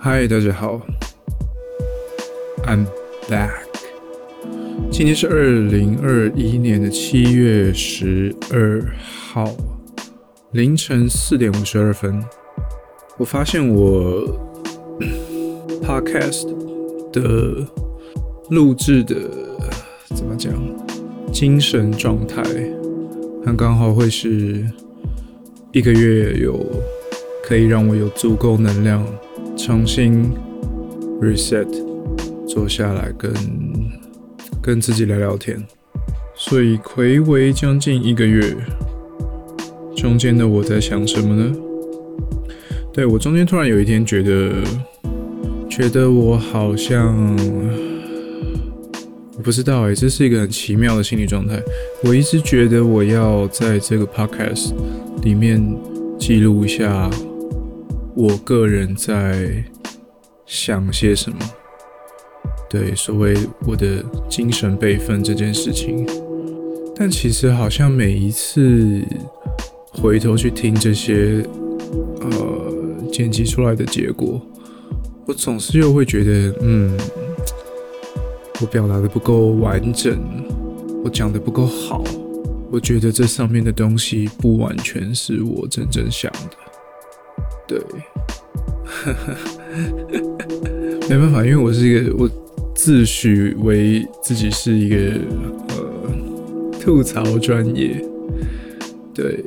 嗨，大家好，I'm back。今天是二零二一年的七月十二号凌晨四点五十二分。我发现我 podcast 的录制的怎么讲，精神状态，很刚好会是一个月有可以让我有足够能量。重新 reset，坐下来跟跟自己聊聊天。所以回违将近一个月，中间的我在想什么呢？对我中间突然有一天觉得，觉得我好像我不知道哎，这是一个很奇妙的心理状态。我一直觉得我要在这个 podcast 里面记录一下。我个人在想些什么？对，所谓我的精神备份这件事情，但其实好像每一次回头去听这些呃剪辑出来的结果，我总是又会觉得，嗯，我表达的不够完整，我讲的不够好，我觉得这上面的东西不完全是我真正想的。对，没办法，因为我是一个我自诩为自己是一个呃吐槽专业。对，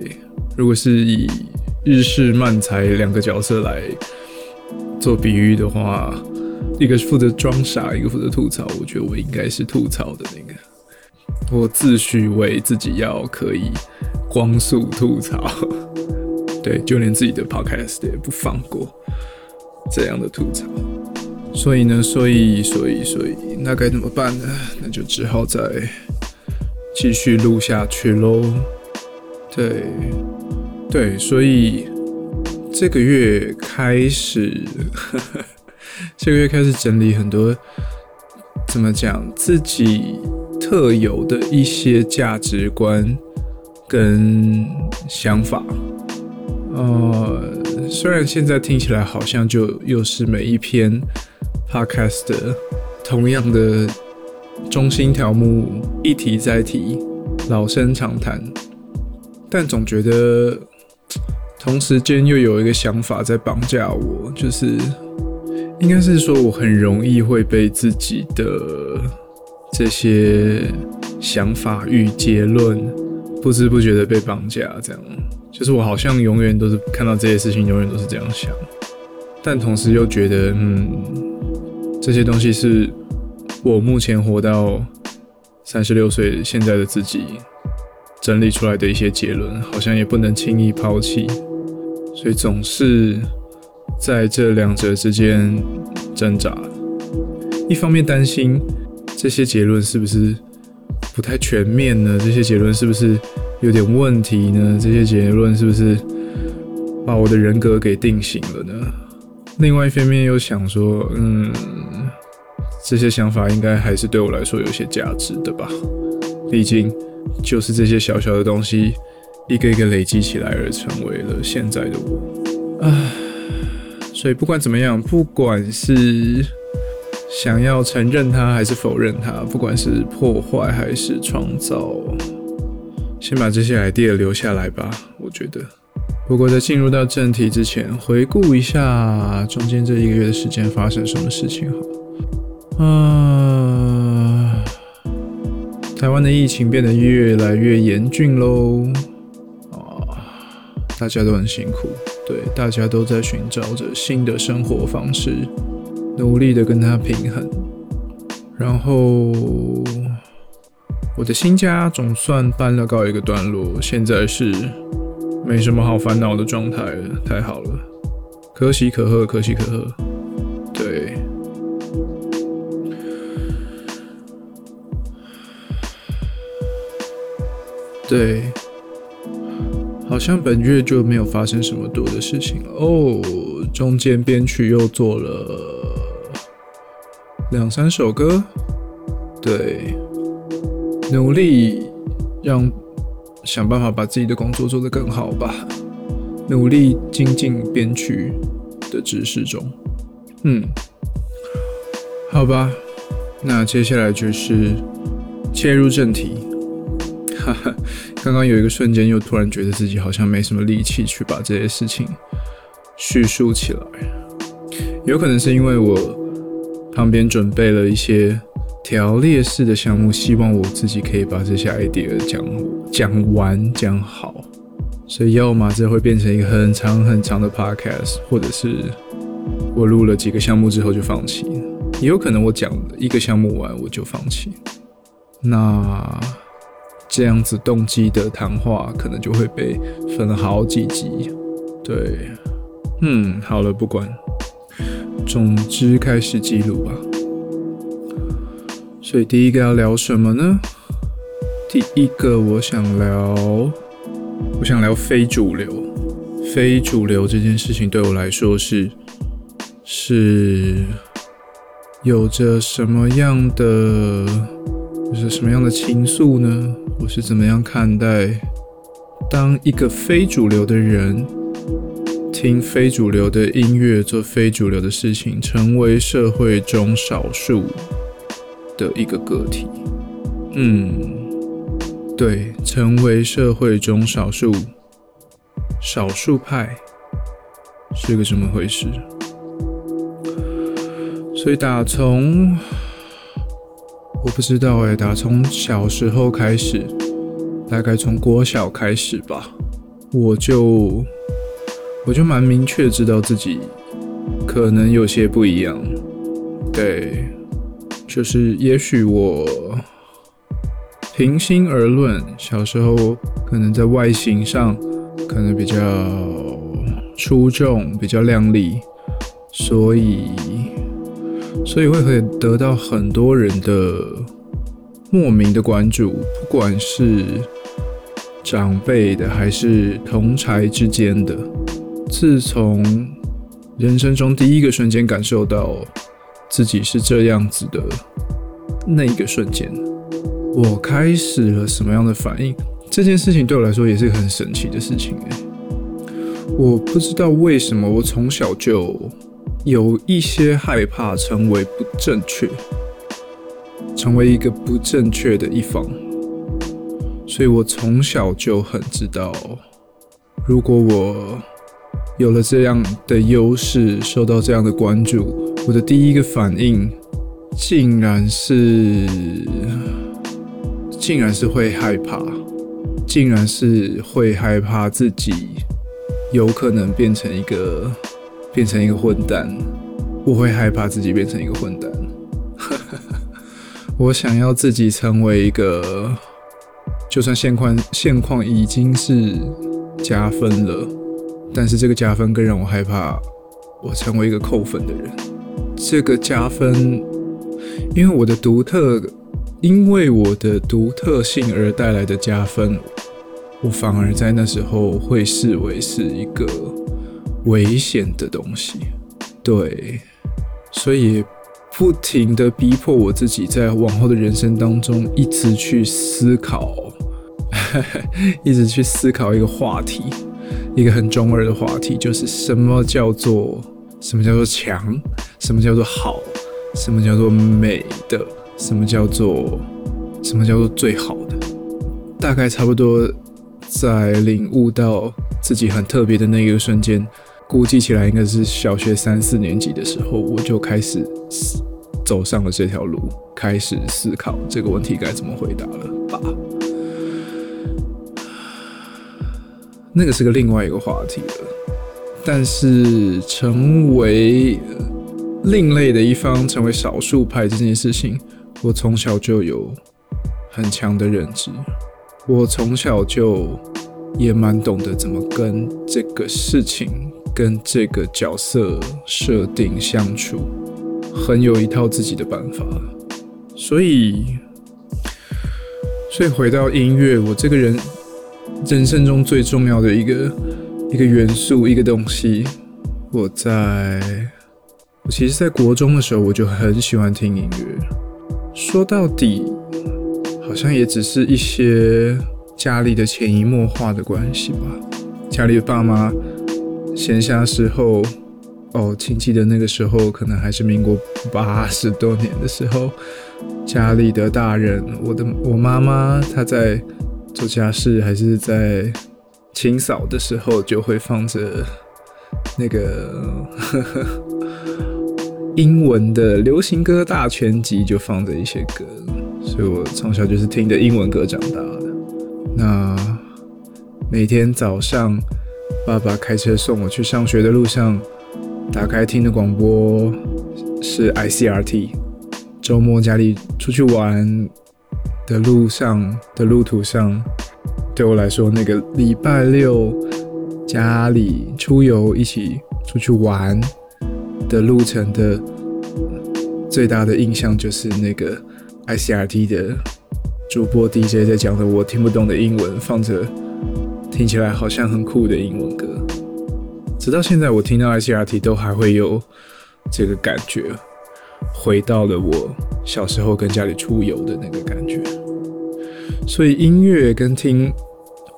如果是以日式漫才两个角色来做比喻的话，一个是负责装傻，一个负责吐槽。我觉得我应该是吐槽的那个。我自诩为自己要可以光速吐槽。对，就连自己的 podcast 也不放过这样的吐槽，所以呢，所以，所以，所以，那该怎么办呢？那就只好再继续录下去喽。对，对，所以这个月开始，这个月开始整理很多，怎么讲自己特有的一些价值观跟想法。呃，虽然现在听起来好像就又是每一篇 podcast 的同样的中心条目，一提再提，老生常谈，但总觉得同时间又有一个想法在绑架我，就是应该是说我很容易会被自己的这些想法与结论不知不觉的被绑架，这样。就是我好像永远都是看到这些事情，永远都是这样想，但同时又觉得，嗯，这些东西是我目前活到三十六岁现在的自己整理出来的一些结论，好像也不能轻易抛弃，所以总是在这两者之间挣扎。一方面担心这些结论是不是不太全面呢？这些结论是不是？有点问题呢？这些结论是不是把我的人格给定型了呢？另外一方面又想说，嗯，这些想法应该还是对我来说有些价值的吧？毕竟就是这些小小的东西，一个一个累积起来而成为了现在的我。唉，所以不管怎么样，不管是想要承认它还是否认它，不管是破坏还是创造。先把这些 idea 留下来吧，我觉得。不过在进入到正题之前，回顾一下中间这一个月的时间发生什么事情好。啊，台湾的疫情变得越来越严峻喽。啊，大家都很辛苦，对，大家都在寻找着新的生活方式，努力的跟它平衡，然后。我的新家总算搬了告一个段落，现在是没什么好烦恼的状态了，太好了，可喜可贺，可喜可贺。对，对，好像本月就没有发生什么多的事情了哦。中间编曲又做了两三首歌，对。努力让想办法把自己的工作做得更好吧，努力精进编曲的知识中。嗯，好吧，那接下来就是切入正题。哈哈，刚刚有一个瞬间，又突然觉得自己好像没什么力气去把这些事情叙述起来。有可能是因为我旁边准备了一些条列式的项目，希望我自己可以把这些 idea 讲讲完讲好。所以，要么这会变成一个很长很长的 podcast，或者是我录了几个项目之后就放弃。也有可能我讲一个项目完我就放弃。那这样子动机的谈话可能就会被分了好几集。对，嗯，好了，不管。总之，开始记录吧。所以，第一个要聊什么呢？第一个，我想聊。我想聊非主流，非主流这件事情对我来说是是有着什么样的，就是什么样的情愫呢？我是怎么样看待当一个非主流的人听非主流的音乐，做非主流的事情，成为社会中少数的一个个体？嗯。对，成为社会中少数少数派是个什么回事？所以打从我不知道哎，打从小时候开始，大概从国小开始吧，我就我就蛮明确知道自己可能有些不一样。对，就是也许我。平心而论，小时候可能在外形上可能比较出众、比较靓丽，所以所以会会得到很多人的莫名的关注，不管是长辈的还是同才之间的。自从人生中第一个瞬间感受到自己是这样子的那一个瞬间。我开始了什么样的反应？这件事情对我来说也是很神奇的事情诶。我不知道为什么，我从小就有一些害怕成为不正确，成为一个不正确的一方，所以我从小就很知道，如果我有了这样的优势，受到这样的关注，我的第一个反应竟然是。竟然是会害怕，竟然是会害怕自己有可能变成一个变成一个混蛋。我会害怕自己变成一个混蛋。我想要自己成为一个，就算现况现况已经是加分了，但是这个加分更让我害怕，我成为一个扣分的人。这个加分，因为我的独特。因为我的独特性而带来的加分，我反而在那时候会视为是一个危险的东西。对，所以不停的逼迫我自己，在往后的人生当中，一直去思考，一直去思考一个话题，一个很中二的话题，就是什么叫做什么叫做强，什么叫做好，什么叫做美的。什么叫做什么叫做最好的？大概差不多在领悟到自己很特别的那一个瞬间，估计起来应该是小学三四年级的时候，我就开始走上了这条路，开始思考这个问题该怎么回答了吧。那个是个另外一个话题了，但是成为另类的一方，成为少数派这件事情。我从小就有很强的认知，我从小就也蛮懂得怎么跟这个事情、跟这个角色设定相处，很有一套自己的办法。所以，所以回到音乐，我这个人人生中最重要的一个一个元素、一个东西，我在我其实，在国中的时候，我就很喜欢听音乐。说到底，好像也只是一些家里的潜移默化的关系吧。家里的爸妈闲暇时候哦，亲戚的那个时候可能还是民国八十多年的时候，家里的大人，我的我妈妈她在做家事还是在清扫的时候，就会放着那个 英文的流行歌大全集，就放着一些歌，所以我从小就是听着英文歌长大的。那每天早上，爸爸开车送我去上学的路上。打开听的广播是 ICRT。周末家里出去玩的路上的路途上，对我来说，那个礼拜六家里出游一起出去玩的路程的最大的印象，就是那个 ICRT 的主播 DJ 在讲的我听不懂的英文，放着听起来好像很酷的英文歌。直到现在，我听到 ICRT 都还会有这个感觉，回到了我小时候跟家里出游的那个感觉。所以音乐跟听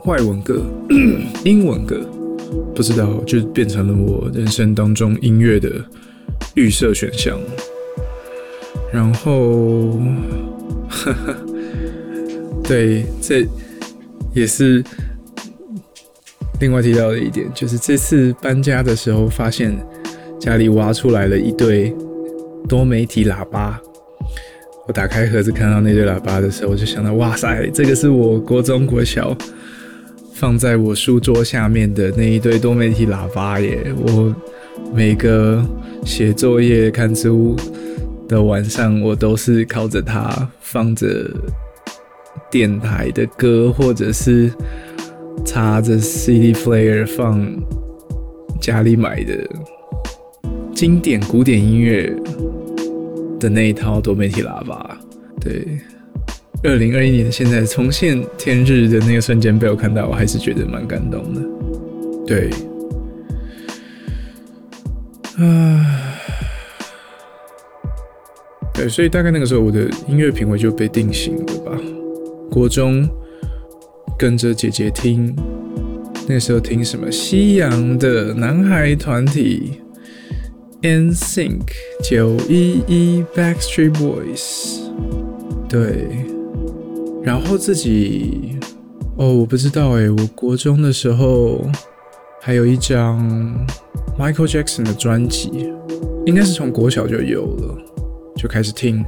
外文歌、英文歌，不知道就变成了我人生当中音乐的预设选项。然后，对，这也是。另外提到的一点就是，这次搬家的时候，发现家里挖出来了一对多媒体喇叭。我打开盒子看到那对喇叭的时候，我就想到，哇塞，这个是我国中国小放在我书桌下面的那一对多媒体喇叭耶！我每个写作业、看书的晚上，我都是靠着它放着电台的歌，或者是。插着 CD player 放家里买的经典古典音乐的那一套多媒体喇叭，对，二零二一年现在重现天日的那个瞬间被我看到，我还是觉得蛮感动的。对，啊，对，所以大概那个时候我的音乐品味就被定型了吧，国中。跟着姐姐听，那时候听什么西洋的男孩团体，NSYNC、九一一、Backstreet Boys，对，然后自己，哦，我不知道哎，我国中的时候还有一张 Michael Jackson 的专辑，应该是从国小就有了，就开始听，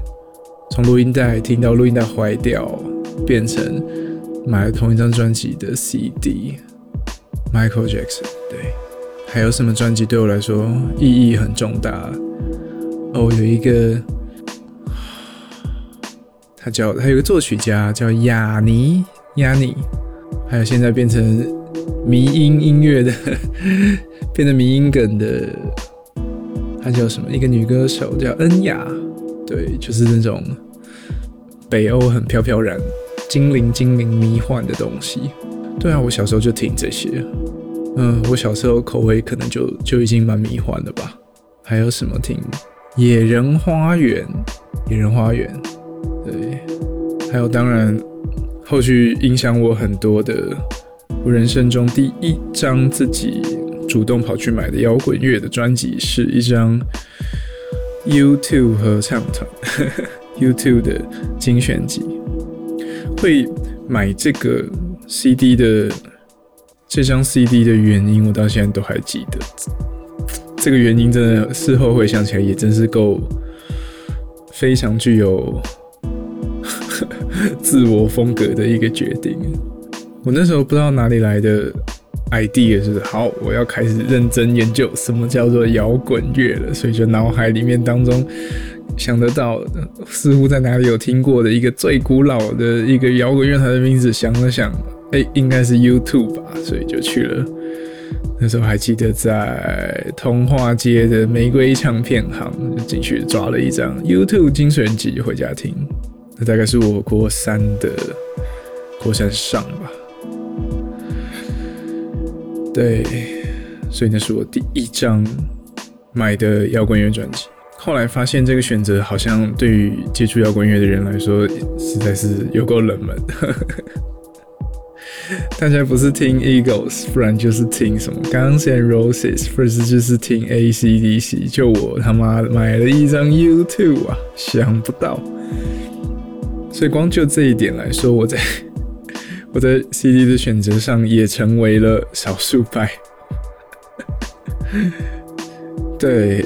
从录音带听到录音带坏掉，变成。买了同一张专辑的 CD，Michael Jackson。对，还有什么专辑对我来说意义很重大？哦，有一个，他叫他有个作曲家叫雅尼雅尼，还有现在变成迷音音乐的，变成迷音梗的，他叫什么？一个女歌手叫恩雅。对，就是那种北欧很飘飘然。精灵、精灵、迷幻的东西，对啊，我小时候就听这些。嗯，我小时候口味可能就就已经蛮迷幻的吧。还有什么听《野人花园》？野人花园，对。还有，当然，后续影响我很多的，我人生中第一张自己主动跑去买的摇滚乐的专辑，是一张 YouTube 合唱团 YouTube 的精选集。会买这个 CD 的这张 CD 的原因，我到现在都还记得。这个原因真的事后回想起来，也真是够非常具有 自我风格的一个决定。我那时候不知道哪里来的 idea，就是好，我要开始认真研究什么叫做摇滚乐了，所以就脑海里面当中。想得到，似乎在哪里有听过的一个最古老的一个摇滚乐团的名字，想了想，哎，应该是 YouTube 吧，所以就去了。那时候还记得在通化街的玫瑰唱片行就进去抓了一张 YouTube 精选集回家听。那大概是我国三的国三上吧。对，所以那是我第一张买的摇滚乐专辑。后来发现这个选择好像对于接触摇滚乐的人来说实在是有够冷门。大家不是听 Eagles，不然就是听什么 Guns and Roses，或者就是听 AC/DC。就我他妈买了一张 YouTube 啊，想不到。所以光就这一点来说，我在 我在 CD 的选择上也成为了少数派。对，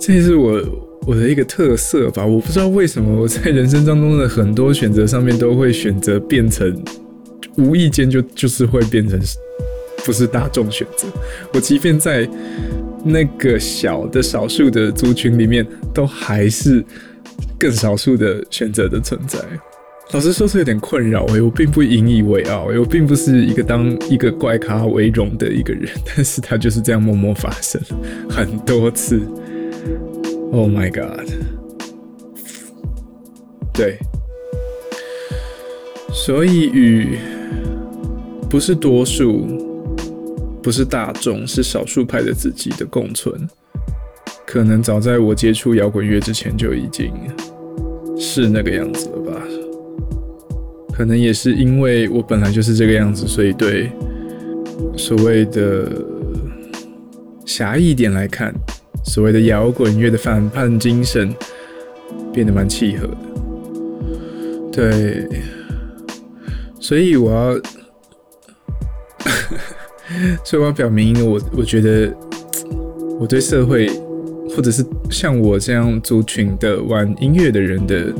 这也是我我的一个特色吧。我不知道为什么我在人生当中的很多选择上面都会选择变成。无意间就就是会变成不是大众选择。我即便在那个小的少数的族群里面，都还是更少数的选择的存在。老实说，是有点困扰诶。我并不引以为傲，我并不是一个当一个怪咖为荣的一个人。但是他就是这样默默发生很多次。Oh my god！对，所以与。不是多数，不是大众，是少数派的自己的共存。可能早在我接触摇滚乐之前就已经是那个样子了吧？可能也是因为我本来就是这个样子，所以对所谓的狭义点来看，所谓的摇滚乐的反叛精神变得蛮契合的。对，所以我要。所以我要表明，我我觉得我对社会，或者是像我这样族群的玩音乐的人的，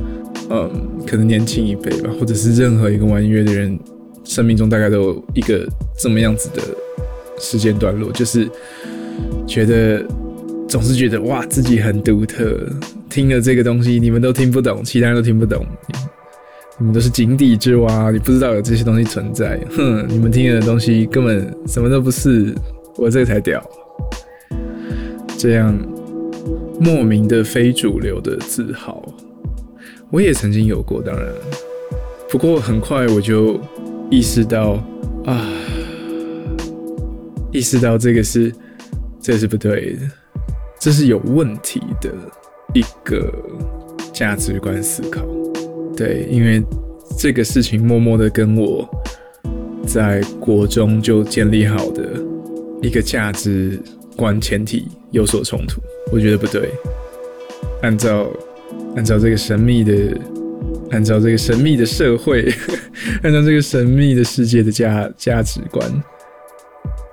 嗯，可能年轻一辈吧，或者是任何一个玩音乐的人，生命中大概都有一个这么样子的时间段落，就是觉得总是觉得哇，自己很独特，听了这个东西你们都听不懂，其他人都听不懂。你们都是井底之蛙，你不知道有这些东西存在。哼，你们听的东西根本什么都不是，我这个才屌。这样莫名的非主流的自豪，我也曾经有过，当然。不过很快我就意识到啊，意识到这个是这是不对的，这是有问题的一个价值观思考。对，因为这个事情默默的跟我在国中就建立好的一个价值观前提有所冲突，我觉得不对。按照按照这个神秘的，按照这个神秘的社会，按照这个神秘的世界的价价值观，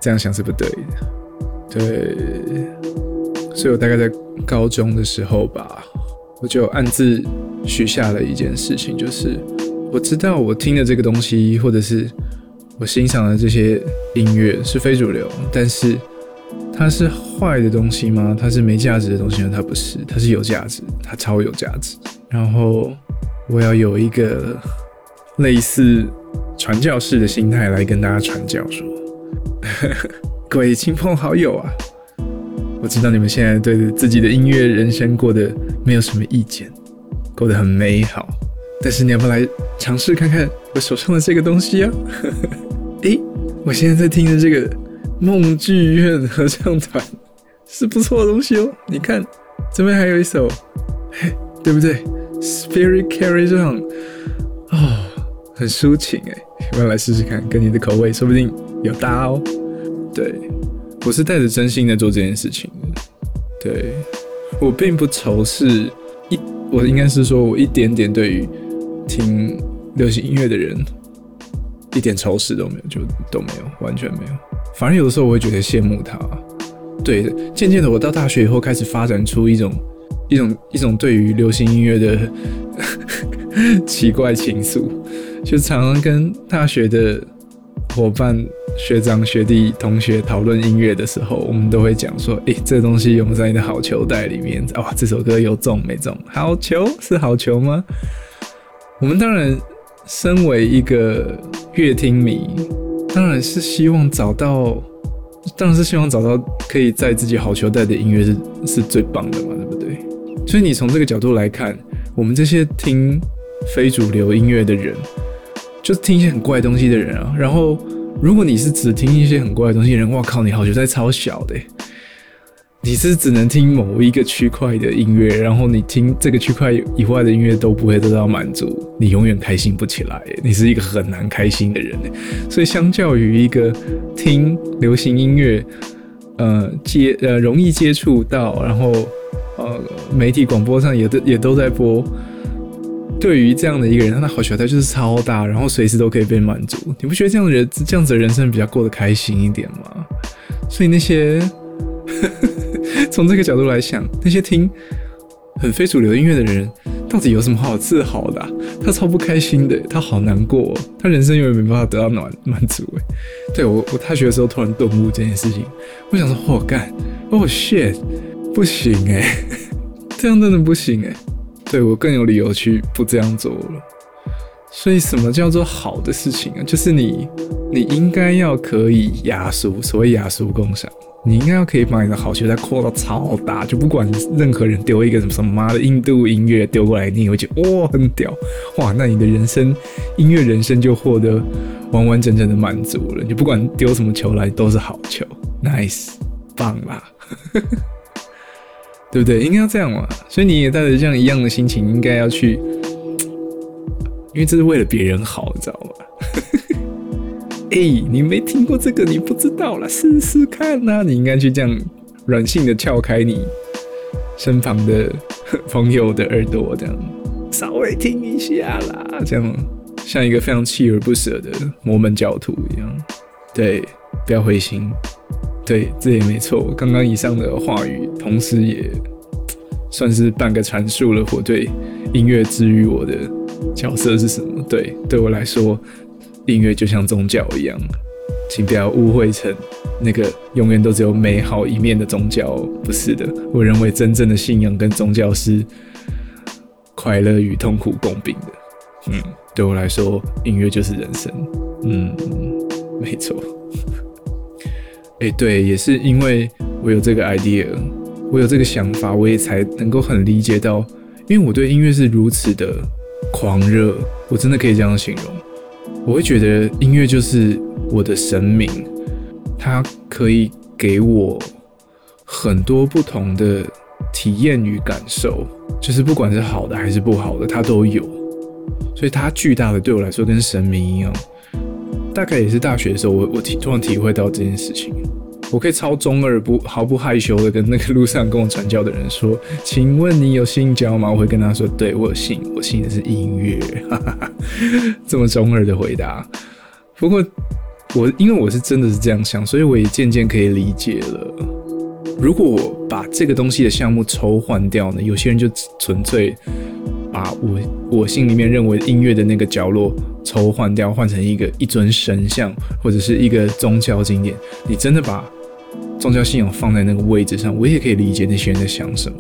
这样想是不对的。对，所以我大概在高中的时候吧。我就暗自许下了一件事情，就是我知道我听的这个东西，或者是我欣赏的这些音乐是非主流，但是它是坏的东西吗？它是没价值的东西吗？它不是，它是有价值，它超有价值。然后我要有一个类似传教士的心态来跟大家传教，说 各位亲朋好友啊。我知道你们现在对自己的音乐人生过得没有什么意见，过得很美好，但是你要不要来尝试看看我手上的这个东西啊？诶，我现在在听的这个梦剧院合唱团是不错的东西哦。你看这边还有一首，嘿，对不对？Spirit Carries On，哦，很抒情诶，我要来试试看？跟你的口味说不定有搭哦。对。我是带着真心在做这件事情的，对我并不仇视一，我应该是说我一点点对于听流行音乐的人一点仇视都没有，就都没有，完全没有。反而有的时候我会觉得羡慕他。对，渐渐的我到大学以后开始发展出一种一种一种对于流行音乐的 奇怪情愫，就常常跟大学的伙伴。学长、学弟、同学讨论音乐的时候，我们都会讲说：“诶，这东西有没有在你的好球袋里面？哇，这首歌有中没中？好球是好球吗？”我们当然身为一个乐听迷，当然是希望找到，当然是希望找到可以在自己好球带的音乐是是最棒的嘛，对不对？所以你从这个角度来看，我们这些听非主流音乐的人，就是听一些很怪东西的人啊，然后。如果你是只听一些很怪的东西的，人，哇靠，你好球带超小的，你是只能听某一个区块的音乐，然后你听这个区块以外的音乐都不会得到满足，你永远开心不起来。你是一个很难开心的人。所以，相较于一个听流行音乐，呃，接呃容易接触到，然后呃媒体广播上也都也都在播。对于这样的一个人，他的好喜欢他就是超大，然后随时都可以被满足。你不觉得这样的人这样子的人生比较过得开心一点吗？所以那些。从这个角度来想，那些听很非主流音乐的人，到底有什么好自豪的？他超不开心的，他好难过，他人生永远没办法得到满满足。哎，对我，我大学的时候突然顿悟这件事情，我想说，我干，哦 shit，不行哎，这样真的不行哎。对我更有理由去不这样做了。所以，什么叫做好的事情啊？就是你，你应该要可以压缩，所谓压缩共享。你应该要可以把你的好球再扩到超大，就不管任何人丢一个什么什么妈的印度音乐丢过来，你也会觉得哇很屌哇，那你的人生音乐人生就获得完完整整的满足了。你不管丢什么球来都是好球，nice，棒啦，对不对？应该要这样嘛。所以你也带着这样一样的心情，应该要去，因为这是为了别人好，你知道吗？哎，你没听过这个，你不知道啦，试试看呐！你应该去这样软性的撬开你身旁的朋友的耳朵，这样稍微听一下啦，这样像一个非常锲而不舍的摩门教徒一样。对，不要灰心。对，这也没错。刚刚以上的话语，同时也算是半个阐述了我对音乐治愈我的角色是什么。对，对我来说。音乐就像宗教一样，请不要误会成那个永远都只有美好一面的宗教。不是的，我认为真正的信仰跟宗教是快乐与痛苦共病的。嗯，对我来说，音乐就是人生。嗯，没错。哎，对，也是因为我有这个 idea，我有这个想法，我也才能够很理解到，因为我对音乐是如此的狂热，我真的可以这样形容。我会觉得音乐就是我的神明，它可以给我很多不同的体验与感受，就是不管是好的还是不好的，它都有。所以它巨大的对我来说跟神明一样。大概也是大学的时候，我我体突然体会到这件事情。我可以超中二不毫不害羞的跟那个路上跟我传教的人说：“ 请问你有信教吗？”我会跟他说：“对我有信，我信的是音乐。”这么中二的回答。不过我因为我是真的是这样想，所以我也渐渐可以理解了。如果我把这个东西的项目抽换掉呢？有些人就纯粹把我我心里面认为音乐的那个角落抽换掉，换成一个一尊神像或者是一个宗教经典。你真的把宗教信仰放在那个位置上，我也可以理解那些人在想什么。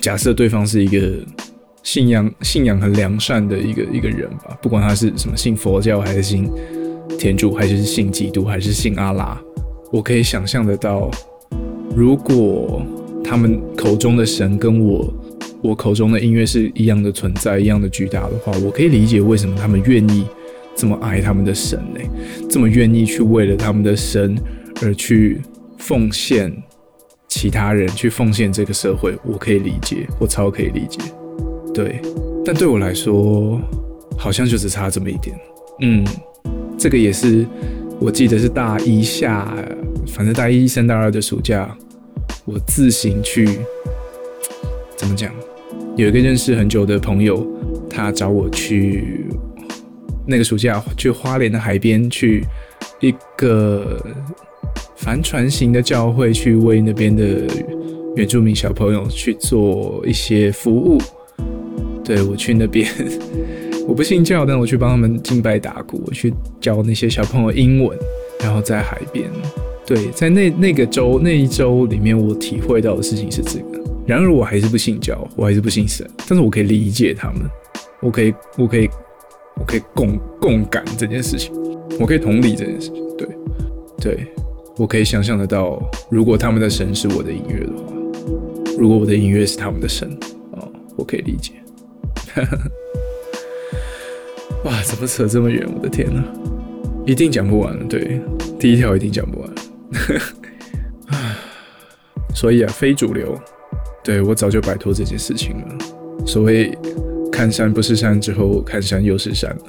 假设对方是一个信仰信仰很良善的一个一个人吧，不管他是什么信佛教还是信天主，还是信基督，还是信阿拉，我可以想象得到，如果他们口中的神跟我我口中的音乐是一样的存在，一样的巨大的话，我可以理解为什么他们愿意这么爱他们的神呢？这么愿意去为了他们的神而去。奉献其他人去奉献这个社会，我可以理解，我超可以理解。对，但对我来说，好像就只差这么一点。嗯，这个也是，我记得是大一下，反正大一升大二的暑假，我自行去，怎么讲？有一个认识很久的朋友，他找我去那个暑假去花莲的海边去一个。帆船型的教会去为那边的原住民小朋友去做一些服务。对我去那边，我不信教，但我去帮他们敬拜打鼓，我去教那些小朋友英文。然后在海边，对，在那那个周那一周里面，我体会到的事情是这个。然而我还是不信教，我还是不信神，但是我可以理解他们，我可以，我可以，我可以共共感这件事情，我可以同理这件事情。对，对。我可以想象得到，如果他们的神是我的音乐的话，如果我的音乐是他们的神，哦，我可以理解。哇，怎么扯这么远？我的天哪，一定讲不完。对，第一条一定讲不完。所以啊，非主流，对我早就摆脱这件事情了。所谓看山不是山之后，看山又是山了。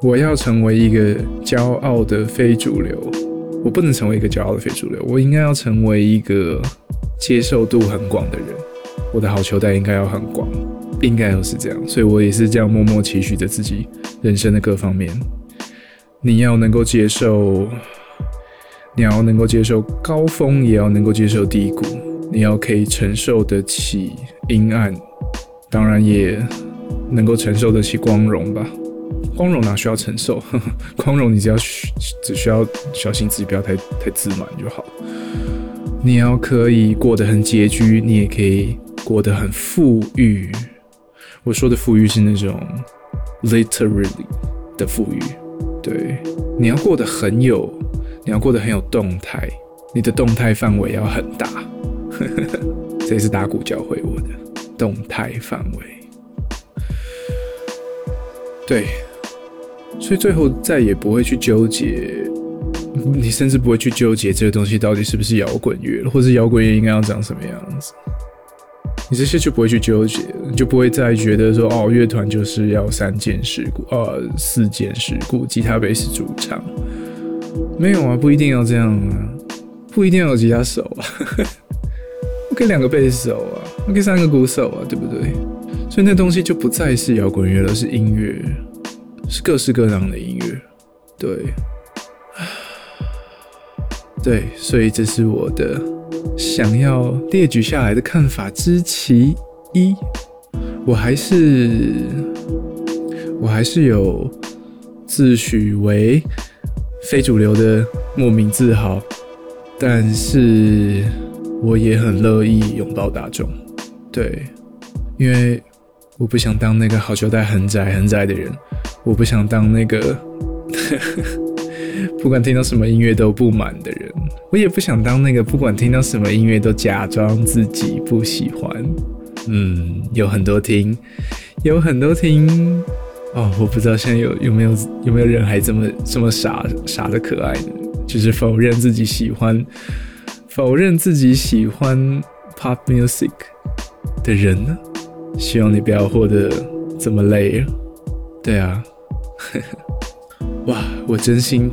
我要成为一个骄傲的非主流，我不能成为一个骄傲的非主流，我应该要成为一个接受度很广的人。我的好球袋应该要很广，应该要是这样。所以我也是这样默默期许着自己人生的各方面。你要能够接受，你要能够接受高峰，也要能够接受低谷。你要可以承受得起阴暗，当然也能够承受得起光荣吧。光荣哪需要承受？光荣你只要只需要小心自己不要太太自满就好。你要可以过得很拮据，你也可以过得很富裕。我说的富裕是那种 literally 的富裕。对，你要过得很有，你要过得很有动态，你的动态范围要很大。这也是打鼓教会我的动态范围。对，所以最后再也不会去纠结，你甚至不会去纠结这个东西到底是不是摇滚乐，或是摇滚乐应该要长什么样子。你这些就不会去纠结，你就不会再觉得说哦，乐团就是要三件事故，呃，四件事故，吉他、贝斯、主唱，没有啊，不一定要这样啊，不一定要有吉他手啊，我可以两个贝斯手啊，我可以三个鼓手啊，对不对？所以那东西就不再是摇滚乐了，是音乐，是各式各样的音乐，对，对，所以这是我的。想要列举下来的看法之其一，我还是我还是有自诩为非主流的莫名自豪，但是我也很乐意拥抱大众，对，因为我不想当那个好球带很窄很窄的人，我不想当那个。不管听到什么音乐都不满的人，我也不想当那个不管听到什么音乐都假装自己不喜欢。嗯，有很多听，有很多听。哦，我不知道现在有有没有有没有人还这么这么傻傻的可爱？就是否认自己喜欢，否认自己喜欢 pop music 的人呢？希望你不要活得这么累。对啊，哇，我真心。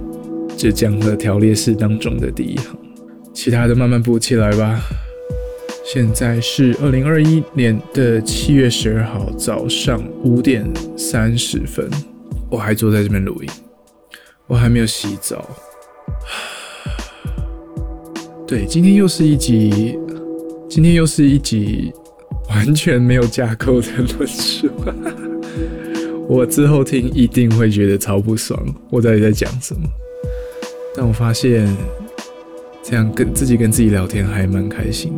只讲了条列式当中的第一行，其他的慢慢补起来吧。现在是二零二一年的七月十二号早上五点三十分，我还坐在这边录音，我还没有洗澡。对，今天又是一集，今天又是一集完全没有架构的论述。我之后听一定会觉得超不爽，我到底在讲什么？但我发现，这样跟自己跟自己聊天还蛮开心，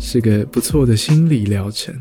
是个不错的心理疗程。